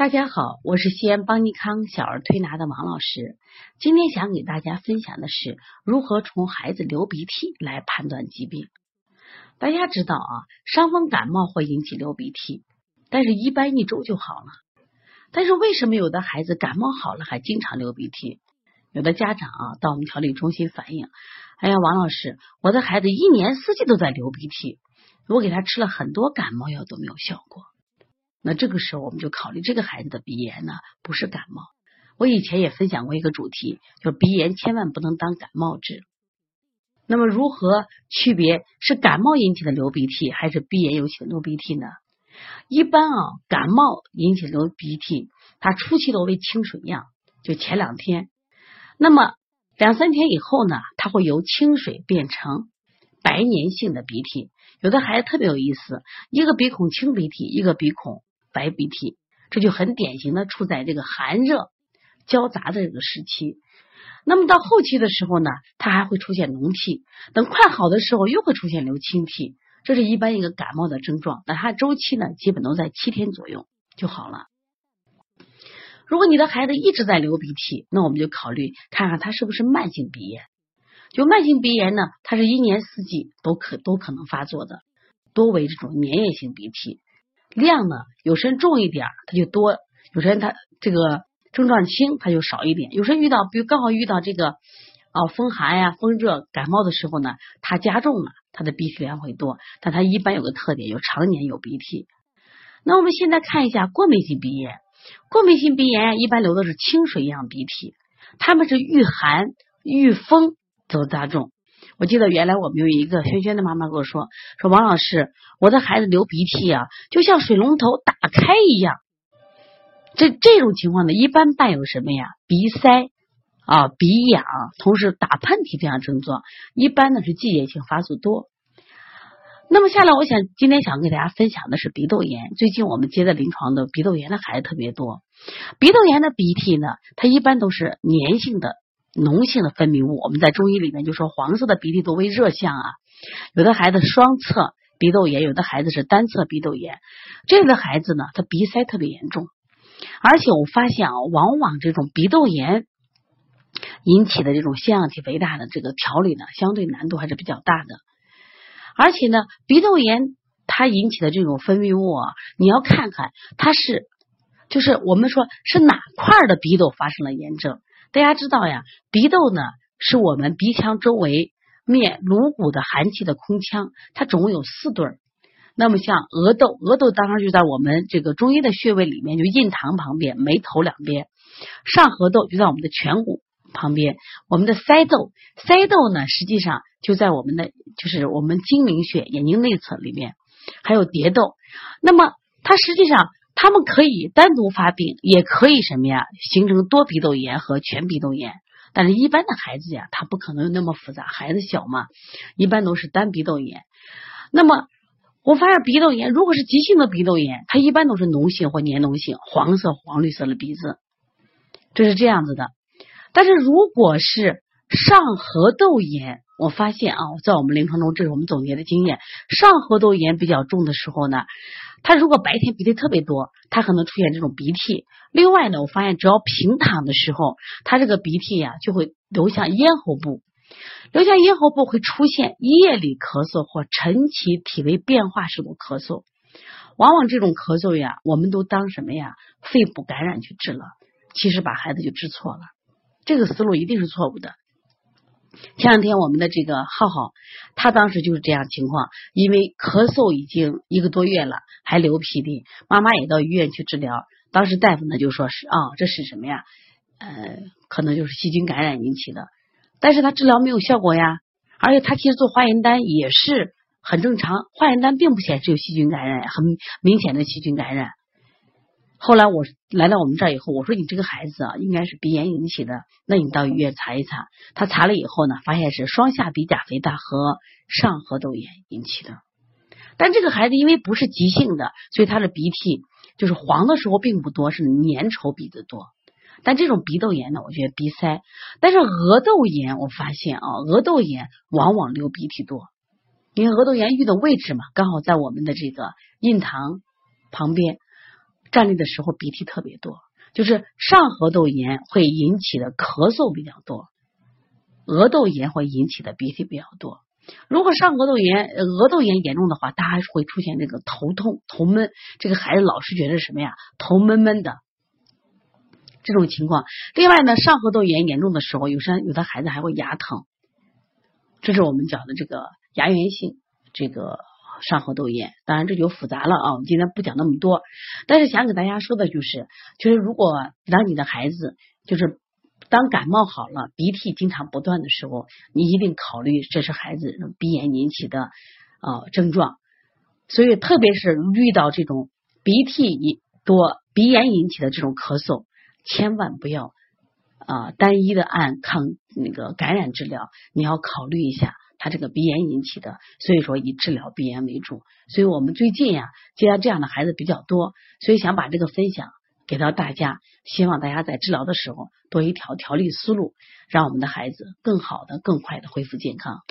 大家好，我是西安邦尼康小儿推拿的王老师。今天想给大家分享的是如何从孩子流鼻涕来判断疾病。大家知道啊，伤风感冒会引起流鼻涕，但是一般一周就好了。但是为什么有的孩子感冒好了还经常流鼻涕？有的家长啊到我们调理中心反映，哎呀，王老师，我的孩子一年四季都在流鼻涕，我给他吃了很多感冒药都没有效果。那这个时候，我们就考虑这个孩子的鼻炎呢，不是感冒。我以前也分享过一个主题，就鼻炎千万不能当感冒治。那么，如何区别是感冒引起的流鼻涕，还是鼻炎引起的流鼻涕呢？一般啊，感冒引起流鼻涕，它初期都为清水样，就前两天。那么两三天以后呢，它会由清水变成白粘性的鼻涕。有的孩子特别有意思，一个鼻孔清鼻涕，一个鼻孔。白鼻涕，这就很典型的处在这个寒热交杂的这个时期。那么到后期的时候呢，它还会出现脓涕，等快好的时候又会出现流清涕，这是一般一个感冒的症状。那它周期呢，基本都在七天左右就好了。如果你的孩子一直在流鼻涕，那我们就考虑看看他是不是慢性鼻炎。就慢性鼻炎呢，它是一年四季都可都可能发作的，多为这种粘液性鼻涕。量呢，有时重一点它就多；有时候它这个症状轻，它就少一点。有时候遇到，比如刚好遇到这个啊风寒呀、风热、感冒的时候呢，它加重了，它的鼻涕量会多。但它一般有个特点，有常年有鼻涕。那我们现在看一下过敏性鼻炎，过敏性鼻炎一般流的是清水样鼻涕，他们是遇寒遇风则加重。我记得原来我们有一个轩轩的妈妈跟我说，说王老师，我的孩子流鼻涕啊，就像水龙头打开一样。这这种情况呢，一般伴有什么呀？鼻塞啊，鼻痒，同时打喷嚏这样症状，一般呢是季节性发作多。那么下来，我想今天想给大家分享的是鼻窦炎。最近我们接的临床的鼻窦炎的孩子特别多，鼻窦炎的鼻涕呢，它一般都是粘性的。脓性的分泌物，我们在中医里面就说黄色的鼻涕多为热象啊。有的孩子双侧鼻窦炎，有的孩子是单侧鼻窦炎。这样的孩子呢，他鼻塞特别严重，而且我发现啊，往往这种鼻窦炎引起的这种腺样体肥大的这个调理呢，相对难度还是比较大的。而且呢，鼻窦炎它引起的这种分泌物啊，你要看看它是就是我们说是哪块的鼻窦发生了炎症。大家知道呀，鼻窦呢是我们鼻腔周围面颅骨的寒气的空腔，它总共有四对儿。那么像额窦，额窦当然就在我们这个中医的穴位里面，就印堂旁边、眉头两边；上颌窦就在我们的颧骨旁边；我们的腮窦，腮窦呢实际上就在我们的就是我们睛明穴眼睛内侧里面，还有蝶窦。那么它实际上。他们可以单独发病，也可以什么呀，形成多鼻窦炎和全鼻窦炎。但是，一般的孩子呀，他不可能有那么复杂，孩子小嘛，一般都是单鼻窦炎。那么，我发现鼻窦炎如果是急性的鼻窦炎，它一般都是脓性或黏脓性，黄色、黄绿色的鼻子，这是这样子的。但是，如果是上颌窦炎，我发现啊，在我们临床中，这是我们总结的经验，上颌窦炎比较重的时候呢。他如果白天鼻涕特别多，他可能出现这种鼻涕。另外呢，我发现只要平躺的时候，他这个鼻涕呀就会流向咽喉部，流向咽喉部会出现夜里咳嗽或晨起体位变化时的咳嗽。往往这种咳嗽呀，我们都当什么呀？肺部感染去治了，其实把孩子就治错了。这个思路一定是错误的。前两天我们的这个浩浩，他当时就是这样情况，因为咳嗽已经一个多月了，还流鼻涕，妈妈也到医院去治疗，当时大夫呢就说是啊，这是什么呀？呃，可能就是细菌感染引起的，但是他治疗没有效果呀，而且他其实做化验单也是很正常，化验单并不显示有细菌感染，很明显的细菌感染。后来我来到我们这儿以后，我说你这个孩子啊，应该是鼻炎引起的，那你到医院查一查。他查了以后呢，发现是双下鼻甲肥大和上颌窦炎引起的。但这个孩子因为不是急性的，所以他的鼻涕就是黄的时候并不多，是粘稠鼻子多。但这种鼻窦炎呢，我觉得鼻塞。但是额窦炎，我发现啊，额窦炎往往流鼻涕多，因为额窦炎遇的位置嘛，刚好在我们的这个印堂旁边。站立的时候鼻涕特别多，就是上颌窦炎会引起的咳嗽比较多，额窦炎会引起的鼻涕比较多。如果上颌窦炎、额窦炎严重的话，他还会出现这个头痛、头闷，这个孩子老是觉得什么呀，头闷闷的。这种情况。另外呢，上颌窦炎严重的时候，有时有的孩子还会牙疼，这是我们讲的这个牙源性这个上颌窦炎。当然这就复杂了啊，我们今天不讲那么多。但是想给大家说的就是，就是如果让你的孩子就是。当感冒好了，鼻涕经常不断的时候，你一定考虑这是孩子鼻炎引起的啊症状。所以，特别是遇到这种鼻涕多、鼻炎引起的这种咳嗽，千万不要啊单一的按抗那个感染治疗，你要考虑一下他这个鼻炎引起的。所以说，以治疗鼻炎为主。所以我们最近呀，接到这样的孩子比较多，所以想把这个分享。给到大家，希望大家在治疗的时候多一条调理思路，让我们的孩子更好的、更快的恢复健康。